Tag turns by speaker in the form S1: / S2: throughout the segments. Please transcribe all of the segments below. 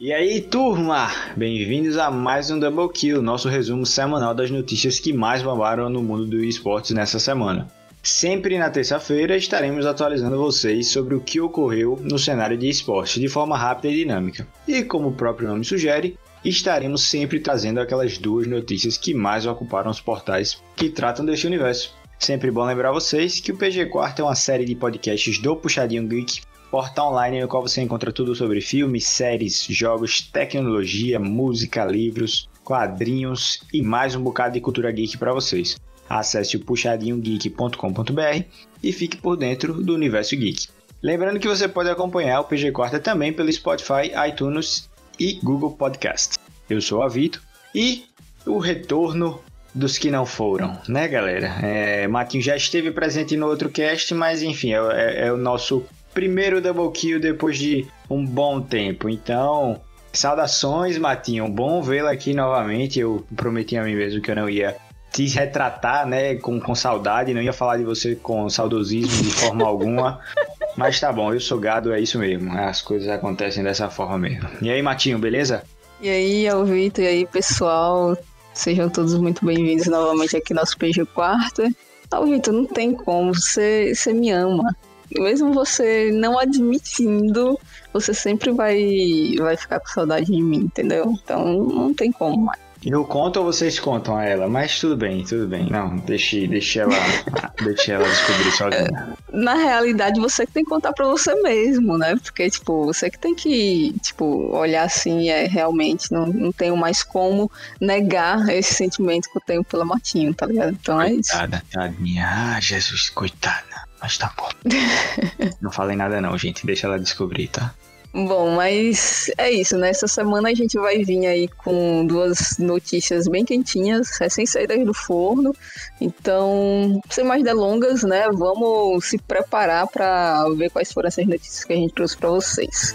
S1: E aí, turma! Bem-vindos a mais um Double Kill, nosso resumo semanal das notícias que mais bombaram no mundo do esportes nessa semana. Sempre na terça-feira estaremos atualizando vocês sobre o que ocorreu no cenário de esporte de forma rápida e dinâmica. E como o próprio nome sugere, estaremos sempre trazendo aquelas duas notícias que mais ocuparam os portais que tratam desse universo. Sempre bom lembrar vocês que o PG Quarto é uma série de podcasts do Puxadinho Geek, portal online no qual você encontra tudo sobre filmes, séries, jogos, tecnologia, música, livros, quadrinhos e mais um bocado de cultura geek para vocês. Acesse o puxadinhogeek.com.br e fique por dentro do universo geek. Lembrando que você pode acompanhar o PG Quarta também pelo Spotify, iTunes e Google Podcast. Eu sou a Vito e o retorno dos que não foram, né, galera? É, Matinho já esteve presente no outro cast, mas enfim, é, é, é o nosso primeiro double kill depois de um bom tempo. Então, saudações, Matinho. Bom vê-lo aqui novamente. Eu prometi a mim mesmo que eu não ia te retratar, né, com, com saudade, não ia falar de você com saudosismo de forma alguma. Mas tá bom, eu sou gado, é isso mesmo. As coisas acontecem dessa forma mesmo. E aí, Matinho, beleza?
S2: E aí, Alvito, e aí, pessoal? Sejam todos muito bem-vindos novamente aqui no nosso PG Quarta. Alvito, não tem como, você, você me ama. Mesmo você não admitindo, você sempre vai, vai ficar com saudade de mim, entendeu? Então não tem como mais.
S1: Eu conto ou vocês contam a ela? Mas tudo bem, tudo bem. Não, deixe, deixe ela, deixe ela descobrir sozinha.
S2: Na realidade, você que tem que contar pra você mesmo, né? Porque, tipo, você que tem que, tipo, olhar assim, é realmente, não, não tenho mais como negar esse sentimento que eu tenho pela Matinho, tá ligado? Então é isso.
S1: Coitada, tadinha. Ah, Jesus, coitada. Mas tá bom. não falei nada não, gente. Deixa ela descobrir, tá?
S2: Bom, mas é isso, né? Essa semana a gente vai vir aí com duas notícias bem quentinhas, recém-saídas do forno. Então, sem mais delongas, né? Vamos se preparar para ver quais foram essas notícias que a gente trouxe para vocês.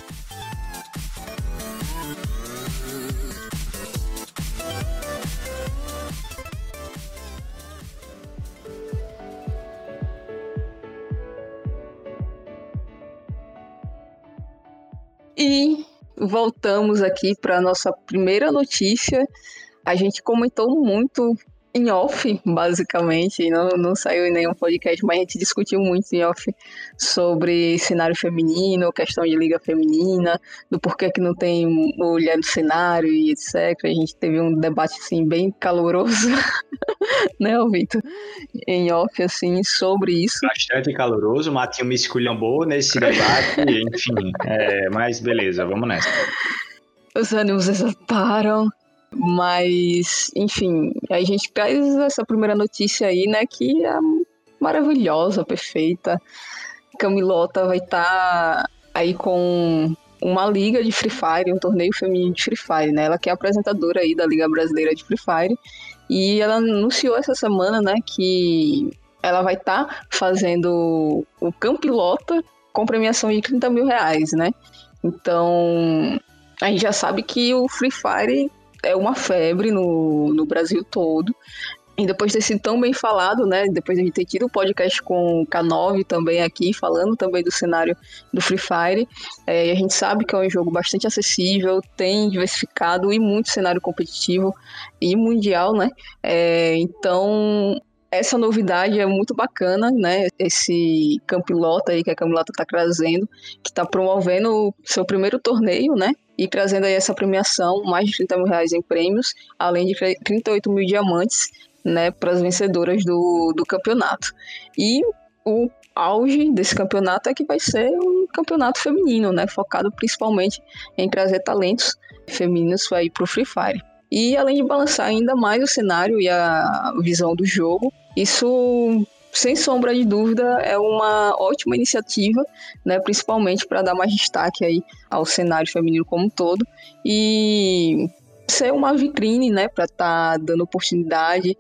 S2: E voltamos aqui para a nossa primeira notícia. A gente comentou muito em off, basicamente, não, não saiu em nenhum podcast, mas a gente discutiu muito em off sobre cenário feminino, questão de liga feminina, do porquê que não tem mulher no cenário e etc. A gente teve um debate, assim, bem caloroso, né, Vitor? Em off, assim, sobre isso.
S1: Bastante caloroso, o Matinho me esculhambou nesse debate, enfim, é, mas beleza, vamos nessa.
S2: Os ânimos exaltaram, mas, enfim, a gente traz essa primeira notícia aí, né, que é maravilhosa, perfeita. Camilota vai estar tá aí com uma liga de Free Fire, um torneio feminino de Free Fire, né? Ela que é apresentadora aí da Liga Brasileira de Free Fire. E ela anunciou essa semana, né, que ela vai estar tá fazendo o Campilota com premiação de 30 mil reais, né? Então, a gente já sabe que o Free Fire é uma febre no, no Brasil todo. E depois de ter sido tão bem falado, né? Depois de a gente ter tido o podcast com o K9 também aqui, falando também do cenário do Free Fire, é, a gente sabe que é um jogo bastante acessível, tem diversificado e muito cenário competitivo e mundial, né? É, então, essa novidade é muito bacana, né? Esse Campilota aí que a Campilota está trazendo, que está promovendo o seu primeiro torneio, né? E trazendo aí essa premiação, mais de 30 mil reais em prêmios, além de 38 mil diamantes, né? Para as vencedoras do, do campeonato. E o auge desse campeonato é que vai ser um campeonato feminino, né? Focado principalmente em trazer talentos femininos aí para o Free Fire. E além de balançar ainda mais o cenário e a visão do jogo, isso sem sombra de dúvida, é uma ótima iniciativa, né, principalmente para dar mais destaque aí ao cenário feminino como um todo e ser uma vitrine, né, para estar tá dando oportunidade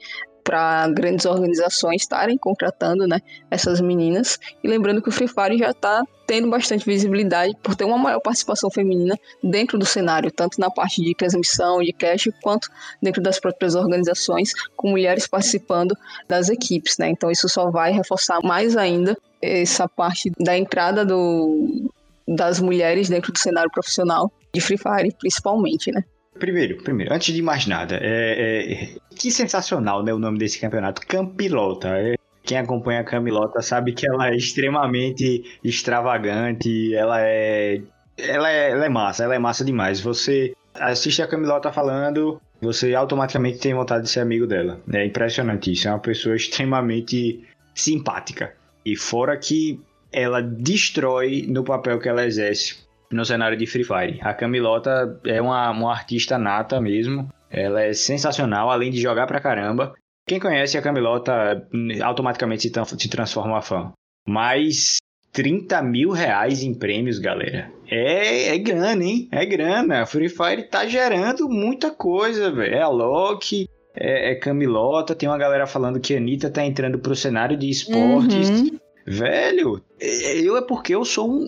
S2: para grandes organizações estarem contratando né, essas meninas. E lembrando que o Free Fire já está tendo bastante visibilidade por ter uma maior participação feminina dentro do cenário, tanto na parte de transmissão, de cash, quanto dentro das próprias organizações, com mulheres participando das equipes. Né? Então isso só vai reforçar mais ainda essa parte da entrada do, das mulheres dentro do cenário profissional de Free Fire, principalmente, né?
S1: Primeiro, primeiro, antes de mais nada, é, é, que sensacional, né, o nome desse campeonato, Campilota. É, quem acompanha a Camilota sabe que ela é extremamente extravagante, ela é, ela é, ela é massa, ela é massa demais. Você assiste a Camilota falando, você automaticamente tem vontade de ser amigo dela. É impressionante isso, é uma pessoa extremamente simpática. E fora que ela destrói no papel que ela exerce no cenário de Free Fire. A Camilota é uma, uma artista nata mesmo. Ela é sensacional, além de jogar pra caramba. Quem conhece a Camilota automaticamente se, se transforma fã. Mas 30 mil reais em prêmios, galera. É, é grana, hein? É grana. Free Fire tá gerando muita coisa, velho. É a Loki, é, é, Camilota. Tem uma galera falando que a Anitta tá entrando pro cenário de esportes. Uhum. Velho, eu é porque eu sou um,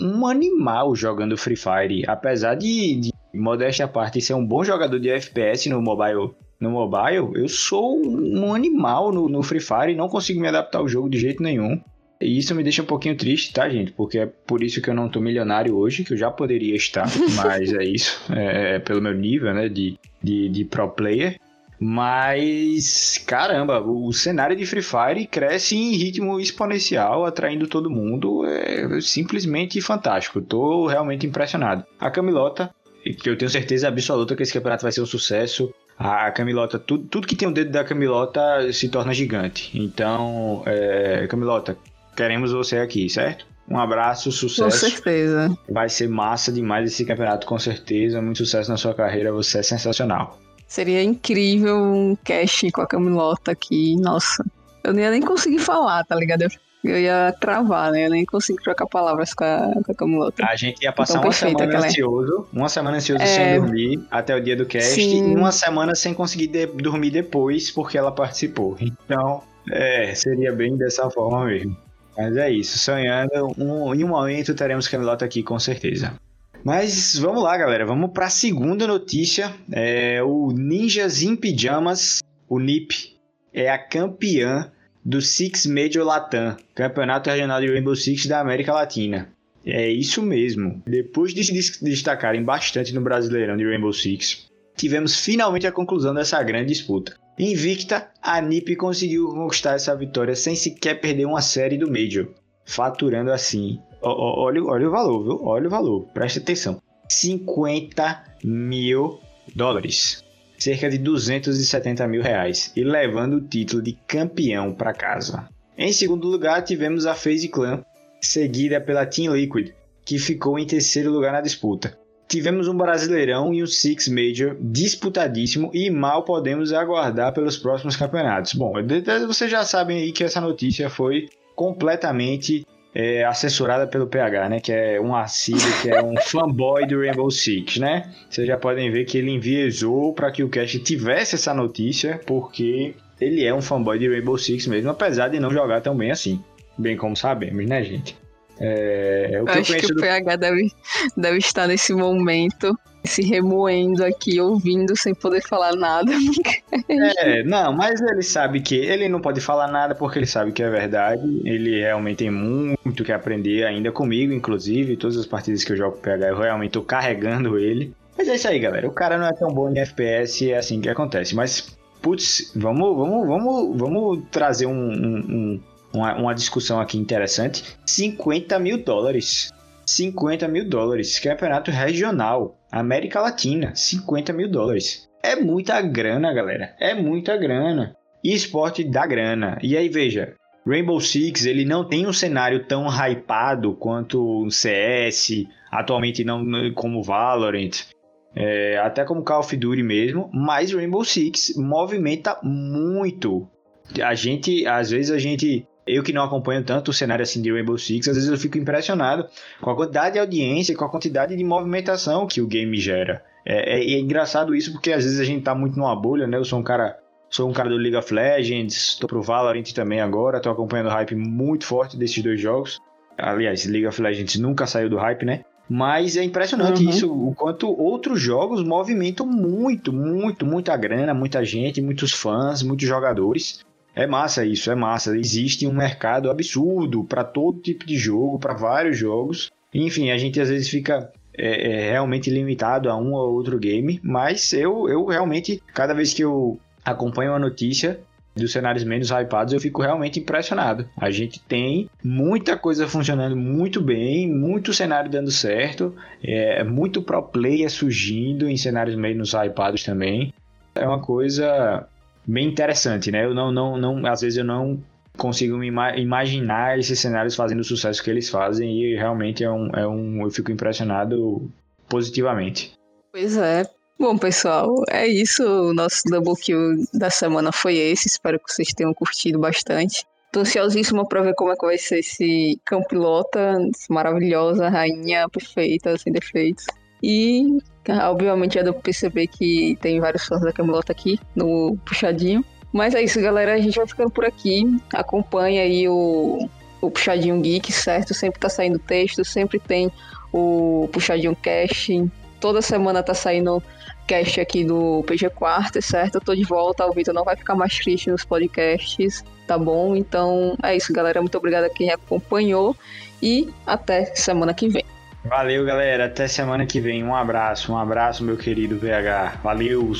S1: um, um animal jogando Free Fire. Apesar de, de, modéstia à parte, ser um bom jogador de FPS no mobile, no mobile eu sou um animal no, no Free Fire e não consigo me adaptar ao jogo de jeito nenhum. E isso me deixa um pouquinho triste, tá, gente? Porque é por isso que eu não tô milionário hoje, que eu já poderia estar, mas é isso. É, é pelo meu nível, né, de, de, de pro player. Mas, caramba, o cenário de Free Fire cresce em ritmo exponencial, atraindo todo mundo. É simplesmente fantástico. Tô realmente impressionado. A Camilota, que eu tenho certeza absoluta que esse campeonato vai ser um sucesso. A Camilota, tudo, tudo que tem o dedo da Camilota se torna gigante. Então, é, Camilota, queremos você aqui, certo? Um abraço, sucesso.
S2: Com certeza.
S1: Vai ser massa demais esse campeonato, com certeza. Muito sucesso na sua carreira, você é sensacional.
S2: Seria incrível um cast com a Camilota aqui. Nossa, eu não ia nem conseguir falar, tá ligado? Eu ia travar, né? Eu nem consigo trocar palavras com a, com a Camilota.
S1: A gente ia passar uma semana é. ansioso, é. uma semana ansioso é... sem dormir até o dia do cast Sim. e uma semana sem conseguir de dormir depois porque ela participou. Então, é, seria bem dessa forma mesmo. Mas é isso, sonhando, um, em um momento teremos Camilota aqui com certeza. Mas vamos lá, galera. Vamos para a segunda notícia. É, o Ninjas em Pijamas, o NIP, é a campeã do Six Major Latam, Campeonato Regional de Rainbow Six da América Latina. É isso mesmo. Depois de se destacarem bastante no Brasileirão de Rainbow Six, tivemos finalmente a conclusão dessa grande disputa. Invicta, a NiP conseguiu conquistar essa vitória sem sequer perder uma série do Major, faturando assim olha, olha o valor, viu? Olha o valor, preste atenção. 50 mil dólares. Cerca de 270 mil reais. E levando o título de campeão para casa. Em segundo lugar, tivemos a FaZe Clan, seguida pela Team Liquid, que ficou em terceiro lugar na disputa. Tivemos um Brasileirão e um Six Major disputadíssimo e mal podemos aguardar pelos próximos campeonatos. Bom, vocês já sabem aí que essa notícia foi completamente é, assessorada pelo PH, né? Que é um assíduo, que é um fanboy do Rainbow Six, né? Vocês já podem ver que ele enviesou para que o cast tivesse essa notícia, porque ele é um fanboy de Rainbow Six mesmo, apesar de não jogar tão bem assim. Bem como sabemos, né, gente?
S2: É, o que eu acho eu que o do... PH deve, deve estar nesse momento se remoendo aqui, ouvindo sem poder falar nada.
S1: é, não, mas ele sabe que ele não pode falar nada porque ele sabe que é verdade. Ele realmente tem muito que aprender ainda comigo, inclusive. Todas as partidas que eu jogo PH, eu realmente tô carregando ele. Mas é isso aí, galera. O cara não é tão bom em FPS, é assim que acontece. Mas, putz, vamos, vamos, vamos, vamos trazer um, um, um, uma, uma discussão aqui interessante. 50 mil dólares. 50 mil dólares. Campeonato regional. América Latina. 50 mil dólares. É muita grana, galera. É muita grana. E esporte dá grana. E aí, veja. Rainbow Six, ele não tem um cenário tão hypado quanto o CS, atualmente não como Valorant, é, até como Call of Duty mesmo, mas Rainbow Six movimenta muito. A gente, às vezes a gente eu que não acompanho tanto o cenário assim de Rainbow Six, às vezes eu fico impressionado com a quantidade de audiência, com a quantidade de movimentação que o game gera. É, é, é engraçado isso porque às vezes a gente tá muito numa bolha, né? Eu sou um cara sou um cara do League of Legends, tô pro Valorant também agora, tô acompanhando o hype muito forte desses dois jogos. Aliás, League of Legends nunca saiu do hype, né? Mas é impressionante uhum. isso, o quanto outros jogos movimentam muito, muito, muita grana, muita gente, muitos fãs, muitos jogadores. É massa isso, é massa. Existe um mercado absurdo para todo tipo de jogo, para vários jogos. Enfim, a gente às vezes fica é, é, realmente limitado a um ou outro game, mas eu, eu realmente, cada vez que eu acompanho uma notícia dos cenários menos hypados, eu fico realmente impressionado. A gente tem muita coisa funcionando muito bem, muito cenário dando certo, é, muito pro player surgindo em cenários menos hypados também. É uma coisa bem interessante, né? Eu não, não, não às vezes eu não consigo me imaginar esses cenários fazendo o sucesso que eles fazem e realmente é um, é um eu fico impressionado positivamente.
S2: Pois é. Bom, pessoal, é isso. O nosso double kill da semana foi esse. Espero que vocês tenham curtido bastante. Tô ansiosíssima para ver como é que vai ser esse Campilota, maravilhosa, rainha perfeita, sem defeitos. E, obviamente, já deu pra perceber que tem vários fãs da Camelota aqui no Puxadinho. Mas é isso, galera. A gente vai ficando por aqui. Acompanha aí o, o Puxadinho Geek, certo? Sempre tá saindo texto, sempre tem o Puxadinho Cash. Toda semana tá saindo cast aqui do PG Quarta, certo? Eu tô de volta, o Vitor não vai ficar mais triste nos podcasts, tá bom? Então é isso, galera. Muito obrigada a quem acompanhou e até semana que vem.
S1: Valeu, galera. Até semana que vem. Um abraço, um abraço, meu querido VH. Valeu!